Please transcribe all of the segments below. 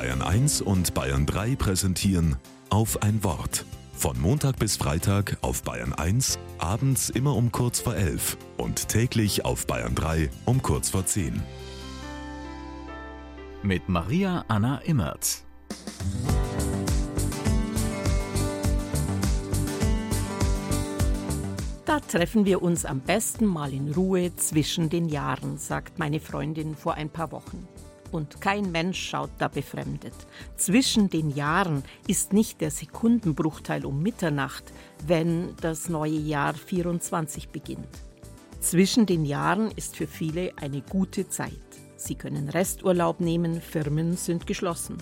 Bayern 1 und Bayern 3 präsentieren auf ein Wort. Von Montag bis Freitag auf Bayern 1, abends immer um kurz vor 11 und täglich auf Bayern 3 um kurz vor 10. Mit Maria Anna Immerz. Da treffen wir uns am besten mal in Ruhe zwischen den Jahren, sagt meine Freundin vor ein paar Wochen. Und kein Mensch schaut da befremdet. Zwischen den Jahren ist nicht der Sekundenbruchteil um Mitternacht, wenn das neue Jahr 24 beginnt. Zwischen den Jahren ist für viele eine gute Zeit. Sie können Resturlaub nehmen, Firmen sind geschlossen.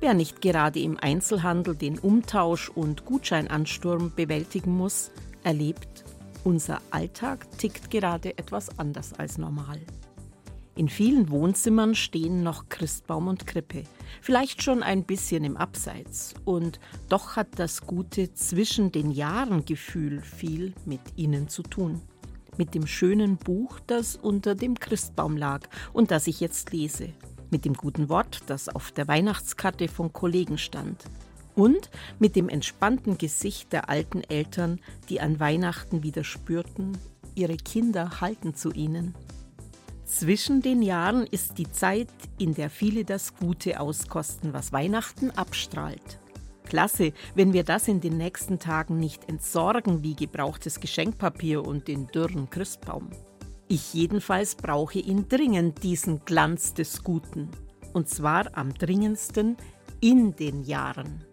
Wer nicht gerade im Einzelhandel den Umtausch und Gutscheinansturm bewältigen muss, erlebt unser Alltag tickt gerade etwas anders als normal. In vielen Wohnzimmern stehen noch Christbaum und Krippe, vielleicht schon ein bisschen im Abseits. Und doch hat das gute Zwischen den Jahren Gefühl viel mit ihnen zu tun. Mit dem schönen Buch, das unter dem Christbaum lag und das ich jetzt lese. Mit dem guten Wort, das auf der Weihnachtskarte von Kollegen stand und mit dem entspannten Gesicht der alten Eltern, die an Weihnachten wieder spürten, ihre Kinder halten zu ihnen. Zwischen den Jahren ist die Zeit, in der viele das Gute auskosten, was Weihnachten abstrahlt. Klasse, wenn wir das in den nächsten Tagen nicht entsorgen wie gebrauchtes Geschenkpapier und den dürren Christbaum. Ich jedenfalls brauche ihn dringend, diesen Glanz des Guten. Und zwar am dringendsten in den Jahren.